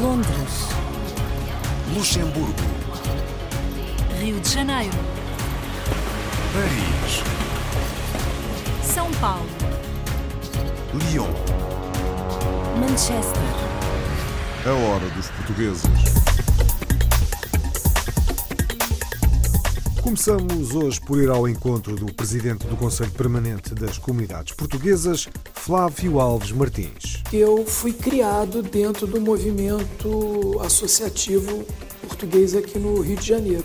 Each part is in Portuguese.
Londres. Luxemburgo. Rio de Janeiro. Paris. São Paulo. Lyon. Manchester. A hora dos portugueses. Começamos hoje por ir ao encontro do presidente do Conselho Permanente das Comunidades Portuguesas, Flávio Alves Martins. Eu fui criado dentro do movimento associativo português aqui no Rio de Janeiro.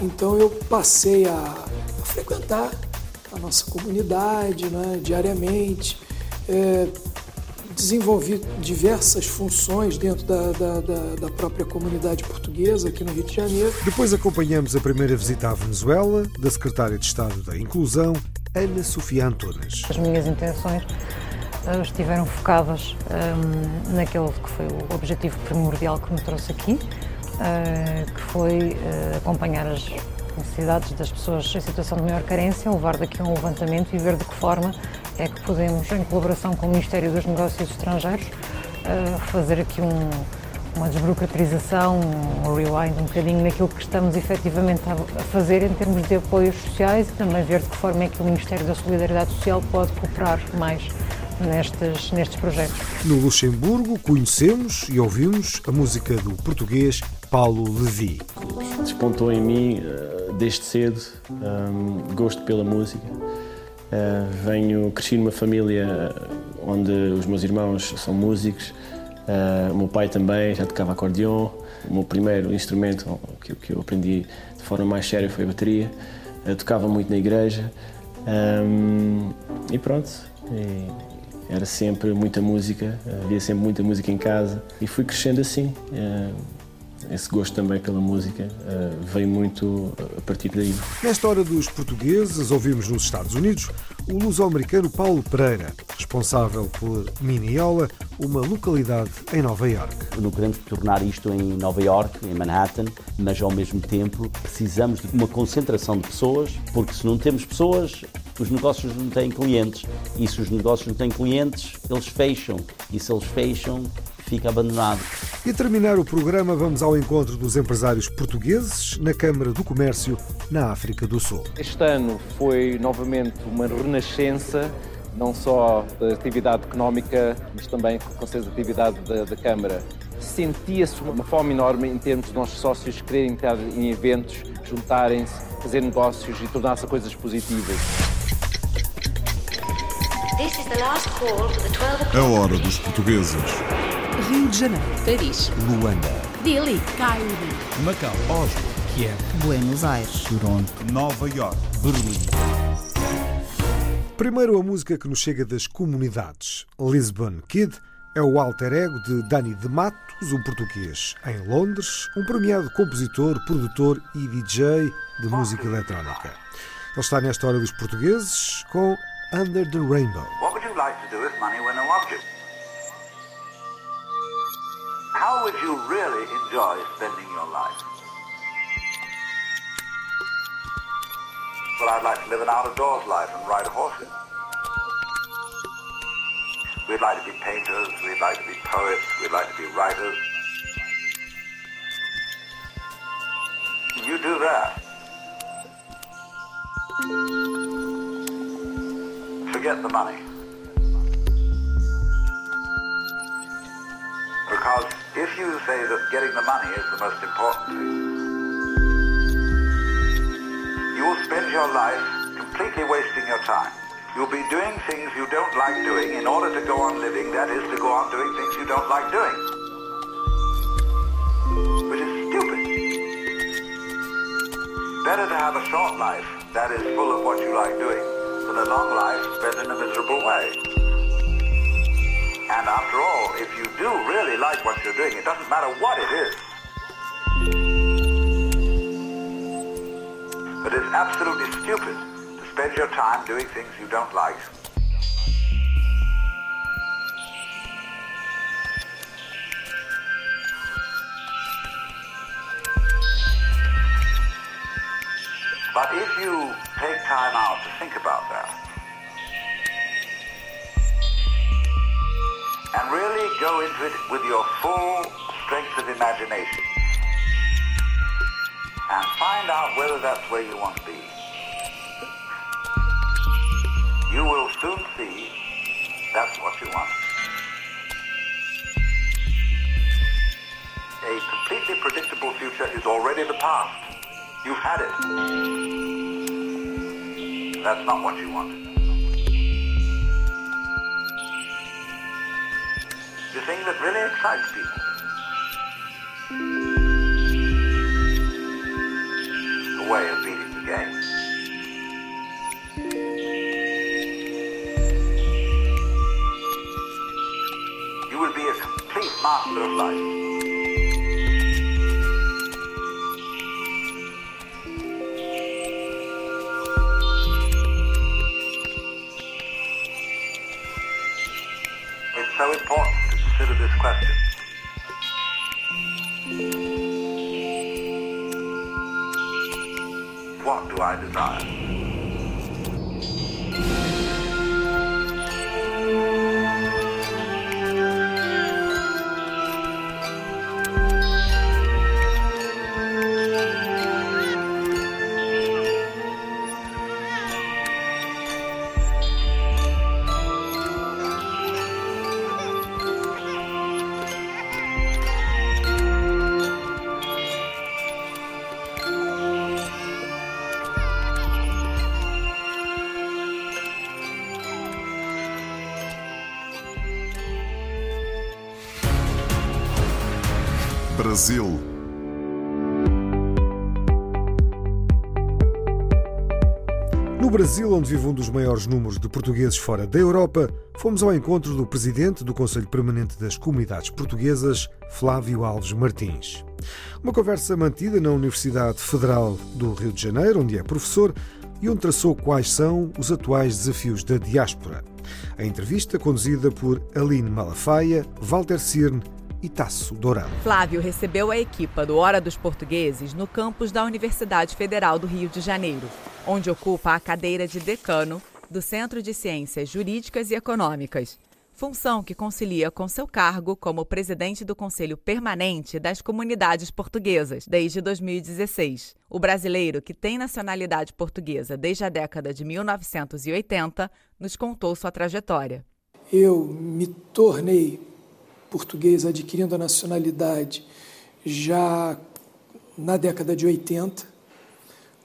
Então eu passei a, a frequentar a nossa comunidade né, diariamente, é, desenvolvi diversas funções dentro da, da, da, da, própria comunidade portuguesa aqui no Rio de Janeiro. Depois acompanhamos a primeira visita à Venezuela da secretária de Estado da Inclusão, Ana Sofia Antunes. As minhas intenções estiveram focadas um, naquele que foi o objetivo primordial que me trouxe aqui, uh, que foi uh, acompanhar as necessidades das pessoas em situação de maior carência, levar daqui um levantamento e ver de que forma é que podemos, em colaboração com o Ministério dos Negócios Estrangeiros, fazer aqui um, uma desburocratização, um rewind um bocadinho naquilo que estamos efetivamente a fazer em termos de apoios sociais e também ver de que forma é que o Ministério da Solidariedade Social pode cooperar mais nestes, nestes projetos. No Luxemburgo, conhecemos e ouvimos a música do português Paulo Levi. Despontou em mim eh, desde cedo um, gosto pela música. Uh, venho cresci numa família onde os meus irmãos são músicos, uh, o meu pai também já tocava acordeon. O meu primeiro instrumento que, que eu aprendi de forma mais séria foi a bateria. Uh, tocava muito na igreja um, e pronto. E era sempre muita música, havia sempre muita música em casa e fui crescendo assim esse gosto também pela música uh, veio muito a partir daí. Nesta hora dos portugueses, ouvimos nos Estados Unidos o luso-americano Paulo Pereira, responsável por Mineola, uma localidade em Nova York. Não podemos tornar isto em Nova York, em Manhattan, mas ao mesmo tempo precisamos de uma concentração de pessoas, porque se não temos pessoas, os negócios não têm clientes. E se os negócios não têm clientes, eles fecham. E se eles fecham, fica abandonado. E a terminar o programa, vamos ao encontro dos empresários portugueses na Câmara do Comércio na África do Sul. Este ano foi novamente uma renascença, não só da atividade económica, mas também, com certeza, da atividade da, da Câmara. Sentia-se uma fome enorme em termos de nossos sócios quererem estar em eventos, juntarem-se, fazer negócios e tornar-se coisas positivas. A hora dos portugueses. Rio de Janeiro, Paris, Luanda, Delhi, Cairo, Macau, Oslo, Kiev, Buenos Aires, Toronto, Nova York, Berlim. Primeiro a música que nos chega das comunidades. Lisbon Kid é o alter ego de Dani de Matos, um português em Londres, um premiado compositor, produtor e DJ de música eletrónica. Ele está nesta hora dos portugueses com Under the Rainbow. What would you like to do if money were no object? How would you really enjoy spending your life? Well, I'd like to live an out-of-doors life and ride horses. We'd like to be painters, we'd like to be poets, we'd like to be writers. You do that. Forget the money. Because if you say that getting the money is the most important thing, you will spend your life completely wasting your time. You'll be doing things you don't like doing in order to go on living, that is, to go on doing things you don't like doing. Which is stupid. Better to have a short life that is full of what you like doing a long life spent in a miserable way. And after all, if you do really like what you're doing, it doesn't matter what it is. But it's absolutely stupid to spend your time doing things you don't like. But if you time out to think about that, and really go into it with your full strength of imagination and find out whether that's where you want to be. You will soon see that's what you want. A completely predictable future is already the past. You've had it. That's not what you want. The thing that really excites people. The way of beating the game. You will be a complete master of life. So important to consider this question. What do I desire? Brasil. No Brasil, onde vive um dos maiores números de portugueses fora da Europa, fomos ao encontro do presidente do Conselho Permanente das Comunidades Portuguesas, Flávio Alves Martins. Uma conversa mantida na Universidade Federal do Rio de Janeiro, onde é professor e onde traçou quais são os atuais desafios da diáspora. A entrevista conduzida por Aline Malafaia, Walter Cirne e Tasso Dourado. Flávio recebeu a equipa do Hora dos Portugueses no campus da Universidade Federal do Rio de Janeiro, onde ocupa a cadeira de decano do Centro de Ciências Jurídicas e Econômicas, função que concilia com seu cargo como presidente do Conselho Permanente das Comunidades Portuguesas desde 2016. O brasileiro, que tem nacionalidade portuguesa desde a década de 1980, nos contou sua trajetória. Eu me tornei português adquirindo a nacionalidade já na década de 80,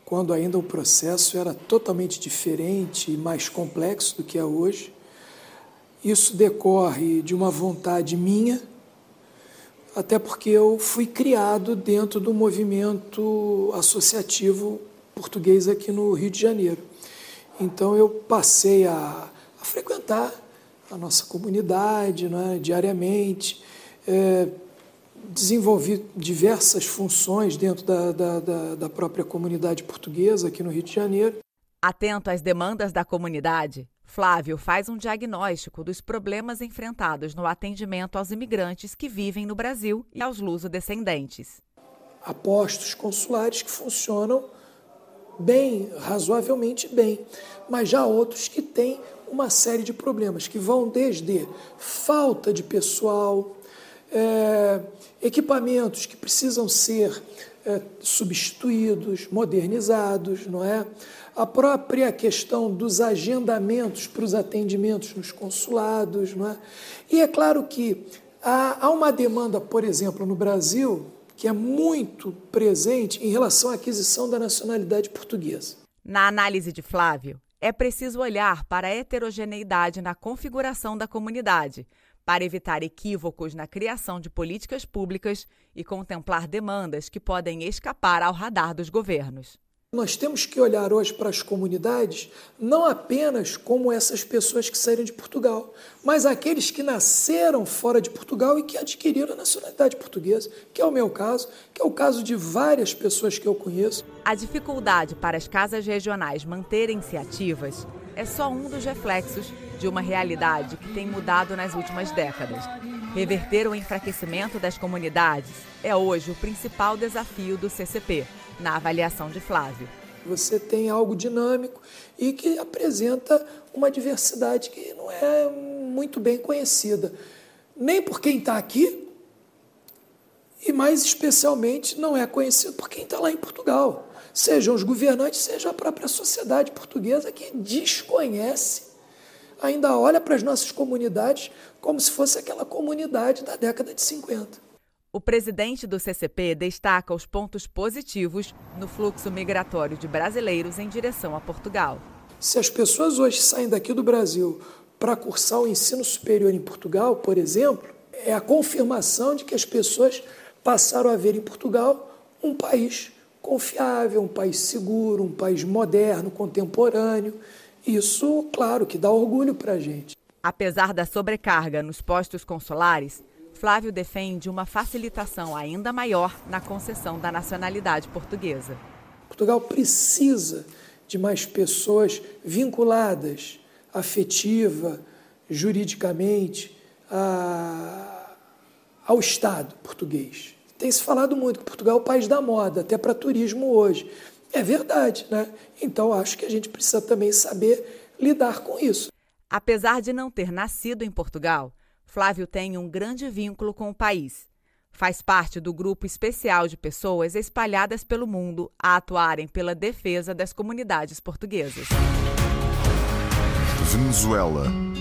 quando ainda o processo era totalmente diferente e mais complexo do que é hoje. Isso decorre de uma vontade minha, até porque eu fui criado dentro do movimento associativo português aqui no Rio de Janeiro. Então eu passei a, a frequentar a nossa comunidade né, diariamente, é, desenvolvi diversas funções dentro da, da, da, da própria comunidade portuguesa aqui no Rio de Janeiro. Atento às demandas da comunidade, Flávio faz um diagnóstico dos problemas enfrentados no atendimento aos imigrantes que vivem no Brasil e aos luso-descendentes. Há postos consulares que funcionam bem, razoavelmente bem, mas já há outros que têm uma série de problemas que vão desde falta de pessoal, é, equipamentos que precisam ser é, substituídos, modernizados, não é? A própria questão dos agendamentos para os atendimentos nos consulados, não é? E é claro que há, há uma demanda, por exemplo, no Brasil, que é muito presente em relação à aquisição da nacionalidade portuguesa. Na análise de Flávio, é preciso olhar para a heterogeneidade na configuração da comunidade, para evitar equívocos na criação de políticas públicas e contemplar demandas que podem escapar ao radar dos governos. Nós temos que olhar hoje para as comunidades não apenas como essas pessoas que saíram de Portugal, mas aqueles que nasceram fora de Portugal e que adquiriram a nacionalidade portuguesa, que é o meu caso, que é o caso de várias pessoas que eu conheço. A dificuldade para as casas regionais manterem-se ativas é só um dos reflexos de uma realidade que tem mudado nas últimas décadas. Reverter o enfraquecimento das comunidades é hoje o principal desafio do CCP, na avaliação de Flávio. Você tem algo dinâmico e que apresenta uma diversidade que não é muito bem conhecida, nem por quem está aqui, e mais especialmente não é conhecido por quem está lá em Portugal, sejam os governantes, seja a própria sociedade portuguesa que desconhece, ainda olha para as nossas comunidades como se fosse aquela comunidade da década de 50. O presidente do CCP destaca os pontos positivos no fluxo migratório de brasileiros em direção a Portugal. Se as pessoas hoje saem daqui do Brasil para cursar o ensino superior em Portugal, por exemplo, é a confirmação de que as pessoas passaram a ver em Portugal um país confiável, um país seguro, um país moderno, contemporâneo. Isso, claro, que dá orgulho para a gente. Apesar da sobrecarga nos postos consulares, Flávio defende uma facilitação ainda maior na concessão da nacionalidade portuguesa. Portugal precisa de mais pessoas vinculadas afetiva, juridicamente a, ao Estado português. Tem se falado muito que Portugal é o país da moda, até para turismo hoje. É verdade, né? Então acho que a gente precisa também saber lidar com isso. Apesar de não ter nascido em Portugal, Flávio tem um grande vínculo com o país. Faz parte do grupo especial de pessoas espalhadas pelo mundo a atuarem pela defesa das comunidades portuguesas. Venezuela.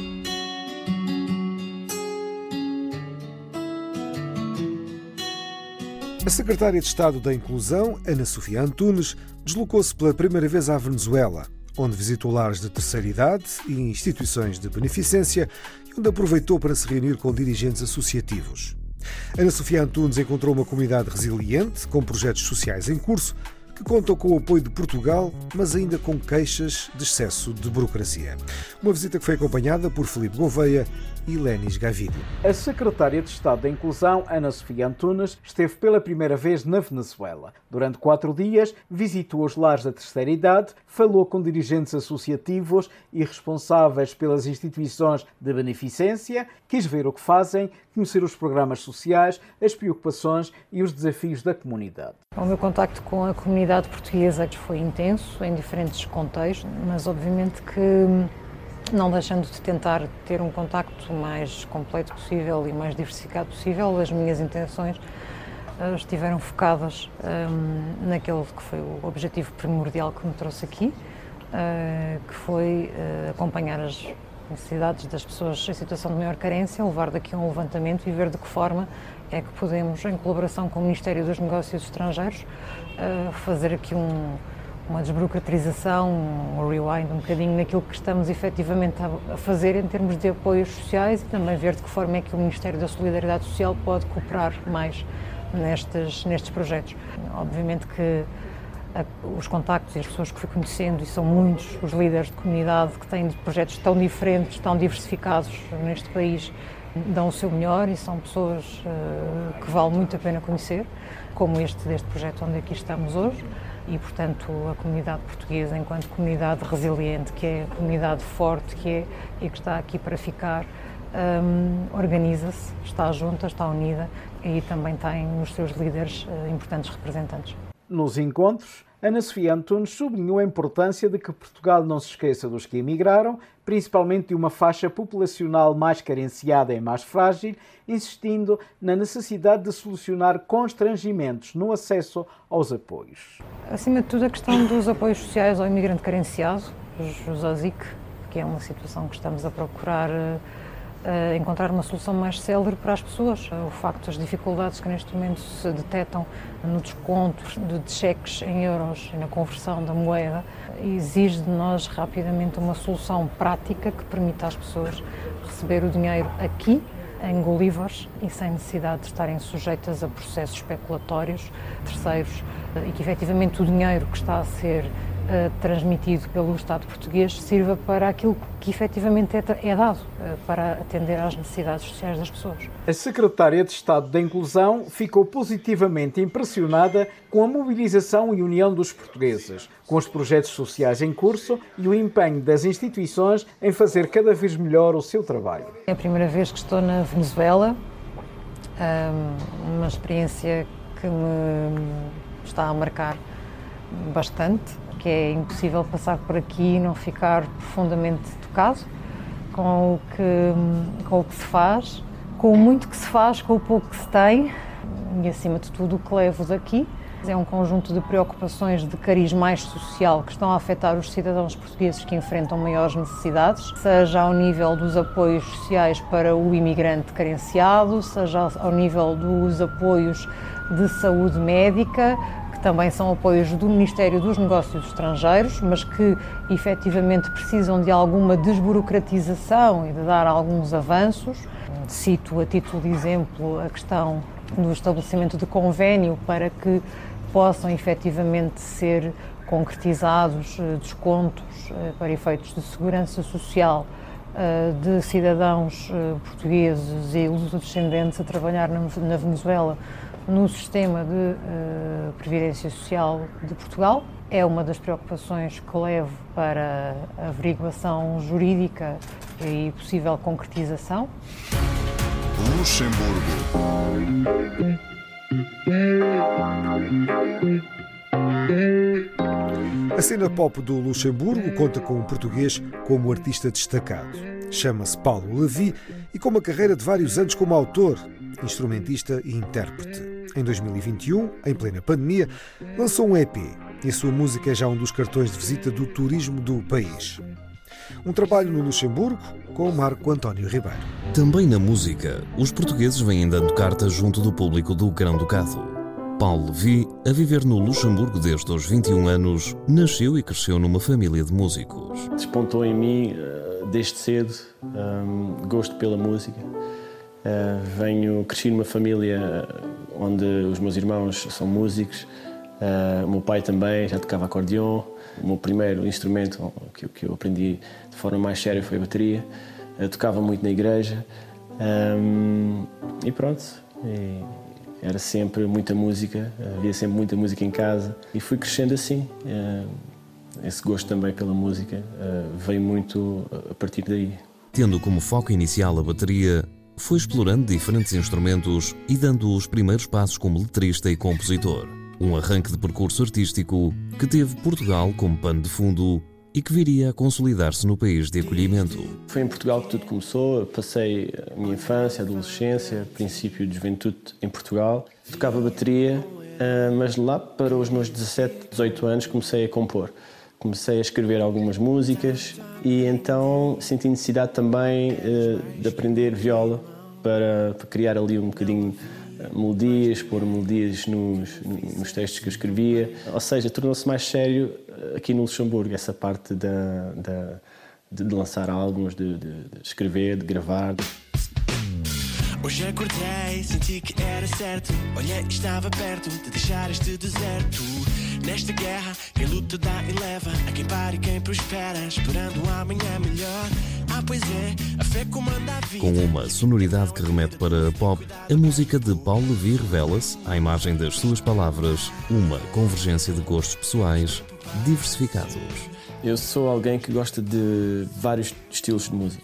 A secretária de Estado da Inclusão, Ana Sofia Antunes, deslocou-se pela primeira vez à Venezuela, onde visitou lares de terceira idade e instituições de beneficência onde aproveitou para se reunir com dirigentes associativos. Ana Sofia Antunes encontrou uma comunidade resiliente, com projetos sociais em curso, que contam com o apoio de Portugal, mas ainda com queixas de excesso de burocracia. Uma visita que foi acompanhada por Felipe Gouveia e. A secretária de Estado da Inclusão, Ana Sofia Antunes, esteve pela primeira vez na Venezuela. Durante quatro dias, visitou os lares da terceira idade, falou com dirigentes associativos e responsáveis pelas instituições de beneficência, quis ver o que fazem, conhecer os programas sociais, as preocupações e os desafios da comunidade. O meu contacto com a comunidade portuguesa foi intenso, em diferentes contextos, mas obviamente que não deixando de tentar ter um contacto mais completo possível e mais diversificado possível, as minhas intenções uh, estiveram focadas um, ehm, naquele que foi o objetivo primordial que me trouxe aqui, uh, que foi uh, acompanhar as necessidades das pessoas em situação de maior carência, levar daqui um levantamento e ver de que forma é que podemos, em colaboração com o Ministério dos Negócios Estrangeiros, fazer aqui um, uma desburocratização, um rewind um bocadinho naquilo que estamos efetivamente a fazer em termos de apoios sociais e também ver de que forma é que o Ministério da Solidariedade Social pode cooperar mais nestes, nestes projetos. Obviamente que os contactos e as pessoas que fui conhecendo, e são muitos os líderes de comunidade que têm projetos tão diferentes, tão diversificados neste país, dão o seu melhor e são pessoas uh, que vale muito a pena conhecer, como este deste projeto onde aqui estamos hoje e, portanto, a comunidade portuguesa, enquanto comunidade resiliente, que é a comunidade forte que é e que está aqui para ficar, um, organiza-se, está junta, está unida e também tem nos seus líderes uh, importantes representantes. Nos encontros, Ana Sofia Antunes sublinhou a importância de que Portugal não se esqueça dos que emigraram, principalmente de uma faixa populacional mais carenciada e mais frágil, insistindo na necessidade de solucionar constrangimentos no acesso aos apoios. Acima de tudo, a questão dos apoios sociais ao imigrante carenciado, os ASIC, que é uma situação que estamos a procurar eh, uh, encontrar uma solução mais célere para as pessoas. O facto das dificuldades que neste momento se detectam no desconto de cheques em euros e na conversão da moeda exige de nós rapidamente uma solução prática que permita às pessoas receber o dinheiro aqui em Bolívares e sem necessidade de estarem sujeitas a processos especulatórios terceiros e que efetivamente o dinheiro que está a ser transmitido pelo Estado português sirva para aquilo que efetivamente é, é dado, uh, para atender às necessidades sociais das pessoas. A Secretária de Estado da Inclusão ficou positivamente impressionada com a mobilização e união dos portugueses, com os projetos sociais em curso e o empenho das instituições em fazer cada vez melhor o seu trabalho. É a primeira vez que estou na Venezuela, uma experiência que me está a marcar bastante que é impossível passar por aqui e não ficar profundamente tocado com o que, com o que se faz, com o muito que se faz, com o pouco que se tem e, acima de tudo, o que levo daqui é um conjunto de preocupações de cariz mais social que estão a afetar os cidadãos portugueses que enfrentam maiores necessidades, seja ao nível dos apoios sociais para o imigrante carenciado, seja ao nível dos apoios de saúde médica, também são apoios do Ministério dos Negócios Estrangeiros, mas que efetivamente precisam de alguma desburocratização e de dar alguns avanços. Cito a título de exemplo a questão do estabelecimento de convênio para que possam efetivamente ser concretizados eh, descontos eh, para efeitos de segurança social eh, de cidadãos portugueses e descendentes a trabalhar na Venezuela no sistema de previdência social de Portugal. É uma das preocupações que levo para a averiguação jurídica e possível concretização. Luxemburgo. A cena pop do Luxemburgo conta com um português como artista destacado. Chama-se Paulo Levi e com uma carreira de vários anos como autor, instrumentista e intérprete. Em 2021, em plena pandemia, lançou um EP e a sua música é já um dos cartões de visita do turismo do país. Um trabalho no Luxemburgo com Marco António Ribeiro. Também na música, os portugueses vêm dando cartas junto do público do Grão-Ducado. Paulo Levi, a viver no Luxemburgo desde os 21 anos, nasceu e cresceu numa família de músicos. Despontou em mim eh, desde cedo um, gosto pela música. Uh, venho cresci numa família onde os meus irmãos são músicos. Uh, o meu pai também já tocava acordeão. O meu primeiro instrumento que, que eu aprendi de forma mais séria foi a bateria. Eu tocava muito na igreja um, e pronto. E era sempre muita música, havia sempre muita música em casa e fui crescendo assim. Esse gosto também pela música veio muito a partir daí. Tendo como foco inicial a bateria, foi explorando diferentes instrumentos e dando os primeiros passos como letrista e compositor. Um arranque de percurso artístico que teve Portugal como pano de fundo e que viria a consolidar-se no país de acolhimento. Foi em Portugal que tudo começou. Eu passei a minha infância, adolescência, princípio de juventude em Portugal. Tocava bateria, eh, mas lá para os meus 17, 18 anos comecei a compor. Comecei a escrever algumas músicas e então senti necessidade também eh, de aprender viola para, criar ali um bocadinho melodias, pôr melodias nos, nos textos que eu escrevia. Ou seja, tornou-se mais sério eh, aqui no Luxemburgo, essa parte da, da de lançar álbuns, de, de, de escrever, de gravar. Hoje acordei, senti que era certo. Olhei, estava perto de deixar este deserto. Nesta guerra, quem luta dá e leva. A quem para e quem prospera, esperando um amanhã melhor. Ah, pois é, a fé comanda a vida. Com uma sonoridade que remete para pop, a música de Paulo Levi revela-se, à imagem das suas palavras, uma convergência de gostos pessoais diversificados. Eu sou alguém que gosta de vários estilos de música.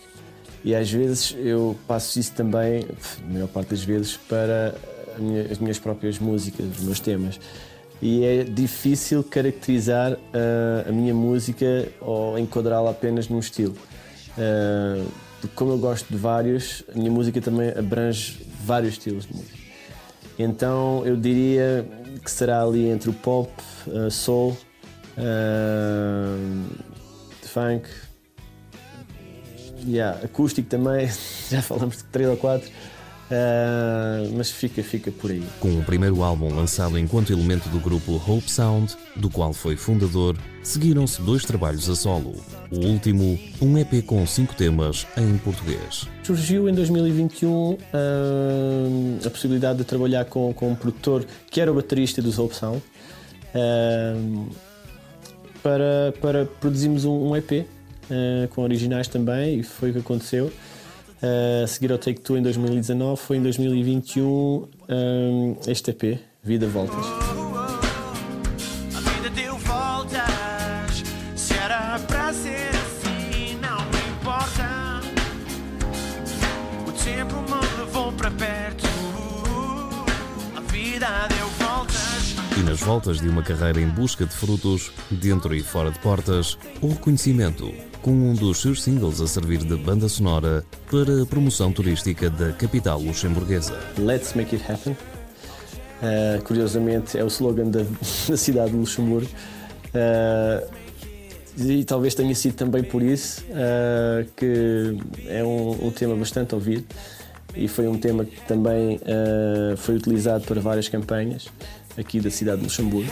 E às vezes eu passo isso também, a maior parte das vezes, para minha, as minhas próprias músicas, os meus temas. E é difícil caracterizar uh, a minha música ou enquadrá-la apenas num estilo. Uh, como eu gosto de vários, a minha música também abrange vários estilos de música. Então eu diria que será ali entre o pop, uh, soul, uh, funk, yeah, acústico também, já falamos de três ou quatro. Uh, mas fica, fica por aí. Com o primeiro álbum lançado enquanto elemento do grupo Hope Sound, do qual foi fundador, seguiram-se dois trabalhos a solo. O último, um EP com cinco temas em português. Surgiu em 2021 uh, ah, a possibilidade de trabalhar com, com um produtor que era o baterista dos Hope Sound uh, para, para produzirmos um, um EP com originais também, e foi o que aconteceu. Uh, a seguir ao Take Two em 2019, foi em 2021 um, este EP, Vida Voltas. Nas voltas de uma carreira em busca de frutos, dentro e fora de portas, o reconhecimento com um dos seus singles a servir de banda sonora para a promoção turística da capital luxemburguesa. Let's Make It Happen Uh, curiosamente, é o slogan da, da cidade de Luxemburgo. Uh, e talvez tenha sido também por isso uh, que é um, um, tema bastante ouvido e foi um tema que também foi utilizado para várias campanhas aqui da cidade de Luxemburgo.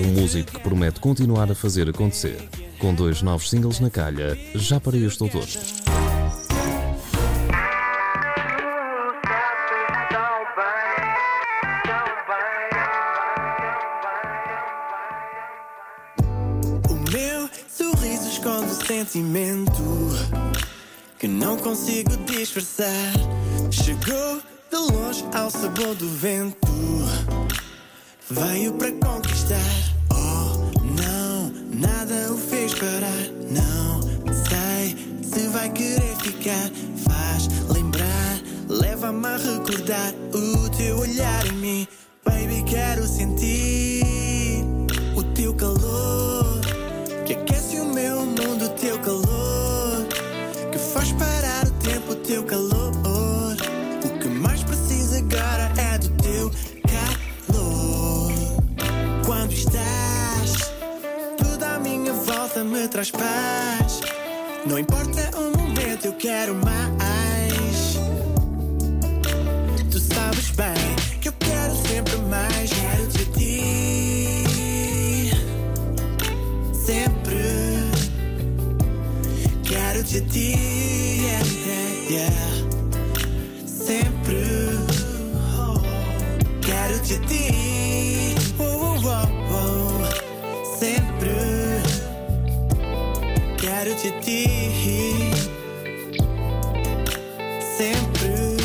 Um músico que promete continuar a fazer acontecer, com dois novos singles na calha, já para este outono. sentimento que não consigo disfarçar. Chegou de longe ao sabor do vento, veio para conquistar. Oh, não, nada o fez parar. Não sei se vai querer ficar. Faz lembrar, leva-me a recordar Não importa o momento, eu quero mais. Tu sabes bem que eu quero sempre mais, quero de ti. de ti, yeah, yeah, yeah. De ti, sempre.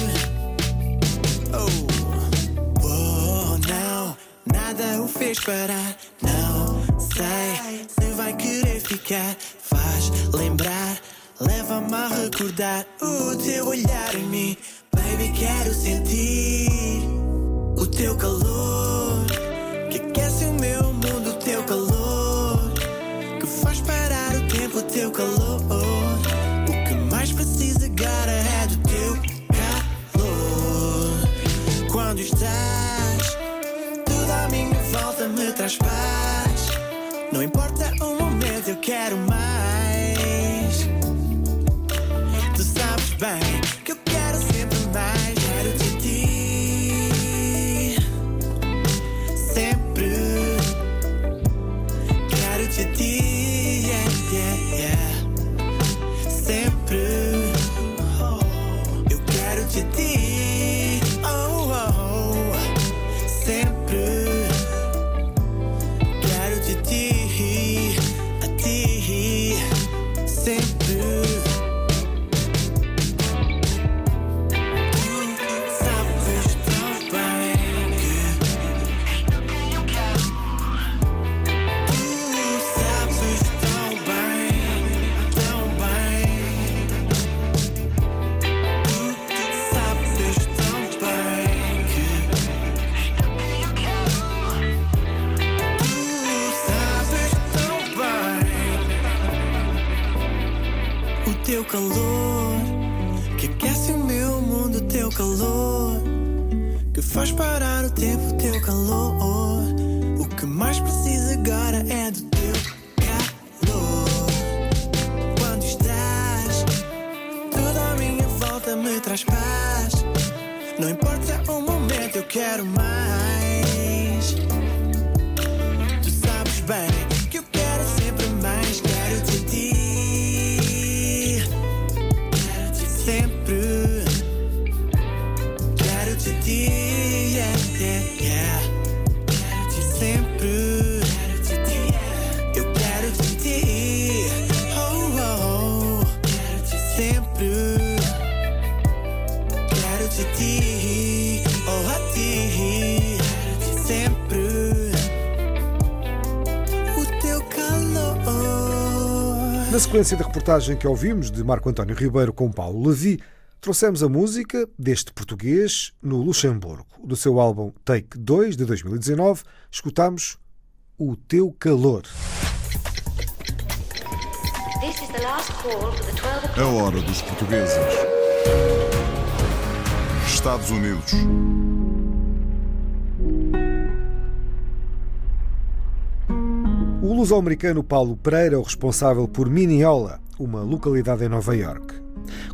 Oh, oh, não, nada o fez parar, não sei se vai querer ficar, faz lembrar Leva-me a recordar o teu olhar em mim. Baby, quero sentir o teu calor. Volta me traz paz. Não importa o momento, eu quero mais me traz paz. Não importa o momento, eu quero mais. Sequência da reportagem que ouvimos de Marco António Ribeiro com Paulo Levi, trouxemos a música deste português no Luxemburgo. Do seu álbum Take 2 de 2019, escutamos O Teu Calor. A hora dos portugueses. Estados Unidos. Luso-americano Paulo Pereira é o responsável por Mineola, uma localidade em Nova Iorque.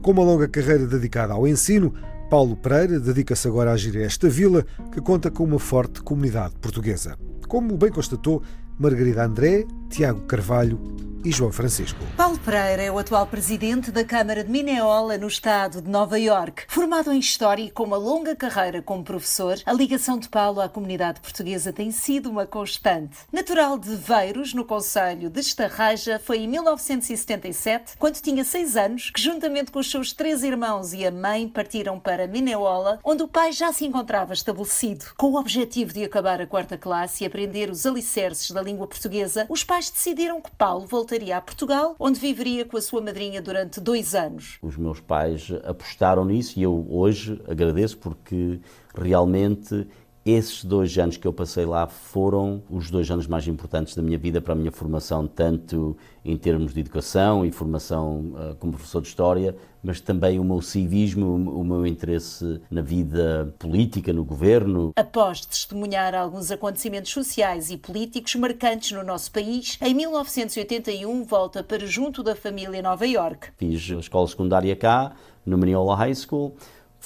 Com uma longa carreira dedicada ao ensino, Paulo Pereira dedica-se agora a agir esta vila que conta com uma forte comunidade portuguesa. Como bem constatou Margarida André, Tiago Carvalho e João Francisco. Paulo Pereira é o atual presidente da Câmara de Minneola, no estado de Nova York. Formado em História e com uma longa carreira como professor, a ligação de Paulo à comunidade portuguesa tem sido uma constante. Natural de Veiros, no Conselho de Estarraja, foi em 1977, quando tinha seis anos, que juntamente com os seus três irmãos e a mãe partiram para Minneola, onde o pai já se encontrava estabelecido. Com o objetivo de acabar a quarta classe e aprender os alicerces da língua portuguesa, os pais decidiram que Paulo voltaria a Portugal, onde viveria com a sua madrinha durante dois anos. Os meus pais apostaram nisso e eu hoje agradeço porque realmente esses dois anos que eu passei lá foram os dois anos mais importantes da minha vida para a minha formação, tanto em termos de educação e formação uh, como professor de História, mas também o meu civismo, o meu interesse na vida política, no governo. Após testemunhar alguns acontecimentos sociais e políticos marcantes no nosso país, em 1981 volta para junto da família Nova York. Fiz a escola secundária cá, no Mineola High School,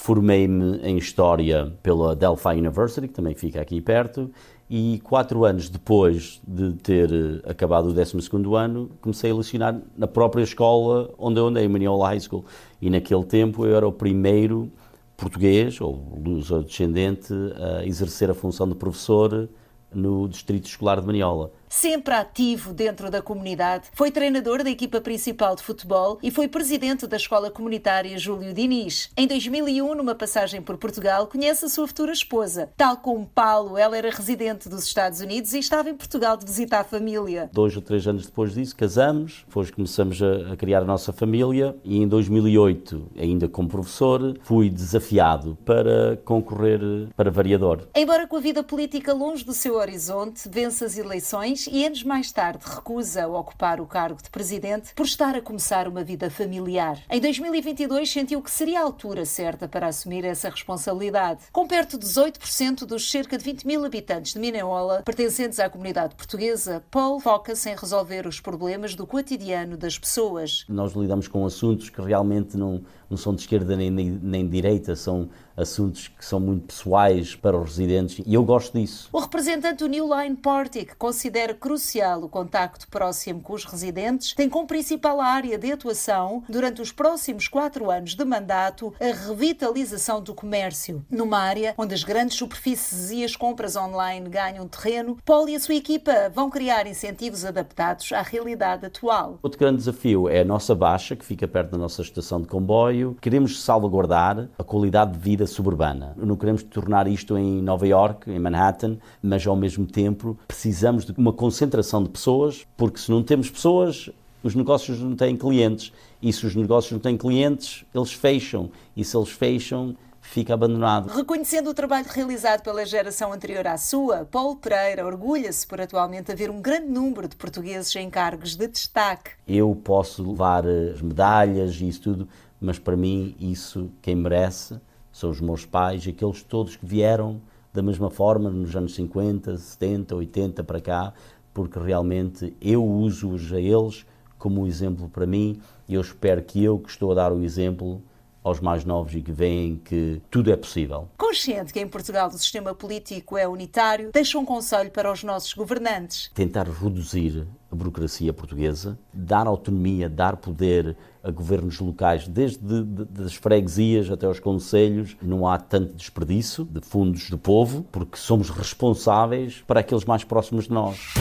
Formei-me em História pela Delphi University, que também fica aqui perto, e quatro anos depois de ter eh, acabado o 12 ano, comecei a lecionar na própria escola onde eu andei, Maniola High School. E naquele tempo eu era o primeiro português, ou luso-descendente, a exercer a função de professor no Distrito Escolar de Maniola sempre ativo dentro da comunidade, foi treinador da equipa principal de futebol e foi presidente da escola comunitária Júlio Diniz. Em 2001, numa passagem por Portugal, conhece a sua futura esposa. Tal como Paulo, ela era residente dos Estados Unidos e estava em Portugal de visita à família. Dois ou três anos depois disso, casamos, depois começamos a, a criar a nossa família e em 2008, ainda como professor, fui desafiado para concorrer para variador. Embora com a vida política longe do seu horizonte, vence as eleições e anos mais tarde recusa ocupar o cargo de presidente por estar a começar uma vida familiar. Em 2022 sentiu que seria a altura certa para assumir essa responsabilidade. Com perto de 18% dos cerca de 20 mil habitantes de Mineola pertencentes à comunidade portuguesa, Paul foca-se em resolver os problemas do cotidiano das pessoas. Nós lidamos com assuntos que realmente não, não são de esquerda nem, nem, nem direita, são assuntos que são muito pessoais para os residentes e eu gosto disso. O representante do New Line Party, que considera crucial o contacto próximo com os residentes, tem como principal área de atuação, durante os próximos quatro anos de mandato, a revitalização do comércio. Numa área onde as grandes superfícies e as compras online ganham terreno, Paul e a sua equipa vão criar incentivos adaptados à realidade atual. Outro grande desafio é a nossa Baixa, que fica perto da nossa estação de comboio. Queremos salvaguardar a qualidade de vida suburbana. Não queremos tornar isto em Nova York, em Manhattan, mas ao mesmo tempo precisamos de uma concentração de pessoas, porque se não temos pessoas, os negócios não têm clientes. E se os negócios não têm clientes, eles fecham. E se eles fecham, fica abandonado. Reconhecendo o trabalho realizado pela geração anterior à sua, Paulo Pereira orgulha-se por atualmente haver um grande número de portugueses em cargos de destaque. Eu posso levar as medalhas e isso tudo, mas para mim isso quem merece são os meus pais, aqueles todos que vieram da mesma forma nos anos 50, 70, 80 para cá, porque realmente eu uso-os a eles como um exemplo para mim e eu espero que eu, que estou a dar o exemplo, aos mais novos e que veem que tudo é possível. Consciente que em Portugal o sistema político é unitário, deixa um conselho para os nossos governantes. Tentar reduzir a burocracia portuguesa, dar autonomia, dar poder a governos locais, desde de, de, das freguesias até aos conselhos. Não há tanto desperdício de fundos do povo, porque somos responsáveis para aqueles mais próximos de nós.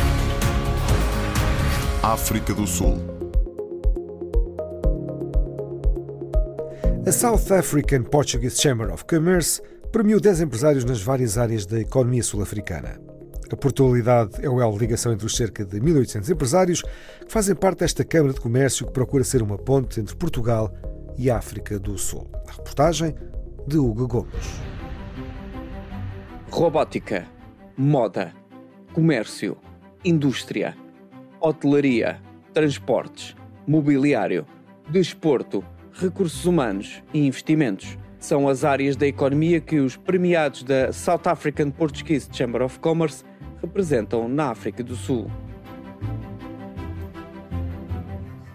África do Sul. A South African Portuguese Chamber of Commerce premiu 10 empresários nas várias áreas da economia sul-africana. A Portugalidade é o elo ligação entre os cerca de 1.800 empresários que fazem parte desta Câmara de Comércio que procura ser uma ponte entre Portugal e África do Sul. A reportagem de Hugo Gomes. Robótica, moda, comércio, indústria, hotelaria, transportes, mobiliário, desporto recursos humanos e investimentos. São as áreas da economia que os premiados da South African Portuguese Chamber of Commerce representam na África do Sul.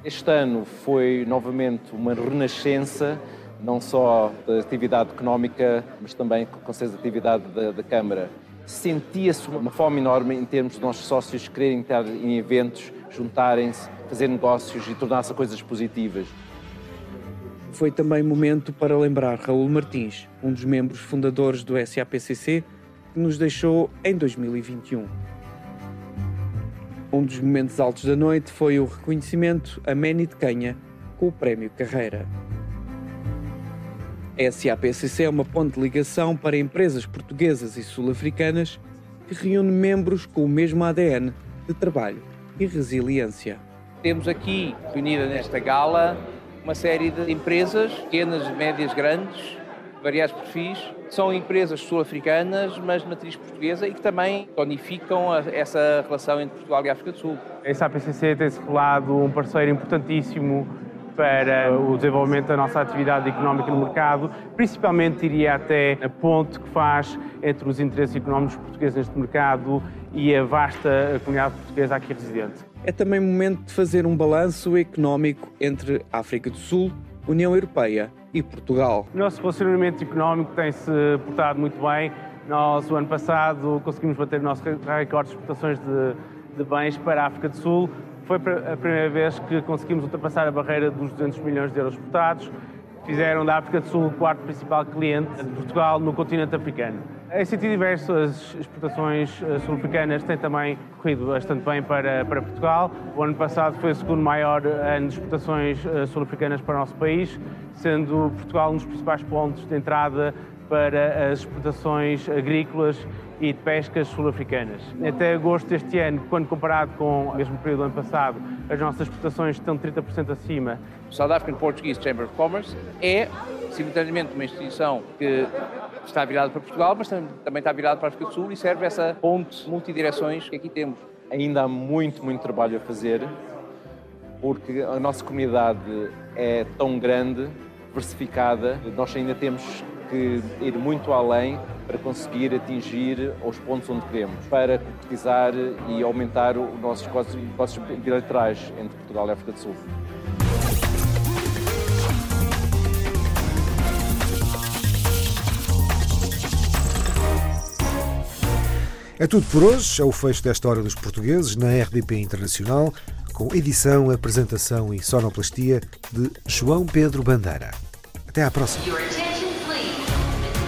Este ano foi novamente uma renascença, não só da atividade económica, mas também, com certeza, da atividade da, da Câmara. Sentia-se uma fome enorme em termos de nossos sócios quererem estar em eventos, juntarem-se, fazer negócios e tornar-se coisas positivas. Foi também momento para lembrar Raul Martins, um dos membros fundadores do SAPCC, que nos deixou em 2021. Um dos momentos altos da noite foi o reconhecimento a Manny de Canha com o Prémio Carreira. A SAPCC é uma ponte de ligação para empresas portuguesas e sul-africanas que reúne membros com o mesmo ADN de trabalho e resiliência. Temos aqui reunida nesta gala uma série de empresas, pequenas, médias, grandes, variados perfis. São empresas sul-africanas, mas de matriz portuguesa e que também tonificam essa relação entre Portugal e África do Sul. A SAPCC tem-se revelado um parceiro importantíssimo para o desenvolvimento da nossa atividade económica no mercado, principalmente diria até a ponte que faz entre os interesses económicos portugueses neste mercado e a vasta comunidade portuguesa aqui residente. É também momento de fazer um balanço económico entre África do Sul, União Europeia e Portugal. O nosso relacionamento económico tem-se portado muito bem. Nós, o ano passado, conseguimos bater o nosso recorde de exportações de, de bens para a África do Sul. Foi a primeira vez que conseguimos ultrapassar a barreira dos 200 milhões de euros exportados. Fizeram da África do Sul o quarto principal cliente de Portugal no continente africano. Em sentido diverso, as exportações eh, sul-africanas têm também corrido bastante bem para, para Portugal. O ano passado foi o segundo maior ano de exportações eh, sul-africanas para o nosso país, sendo Portugal um dos principais pontos de entrada para as exportações agrícolas e de pescas sul-africanas. Até agosto deste ano, quando comparado com o mesmo período do ano passado, as nossas exportações estão 30% acima. O South African Portuguese Chamber of Commerce é, simultaneamente, uma instituição que está virada para Portugal, mas também está virada para a África do Sul e serve essa ponte multidireções que aqui temos. Ainda há muito, muito trabalho a fazer, porque a nossa comunidade é tão grande, diversificada, nós ainda temos que ir muito além para conseguir atingir os pontos onde queremos, para concretizar e aumentar os nossos negócios bilaterais entre Portugal e África do Sul. É tudo por hoje. É o fecho desta Hora dos Portugueses na RDP Internacional, com edição, apresentação e sonoplastia de João Pedro Bandeira. Até à próxima.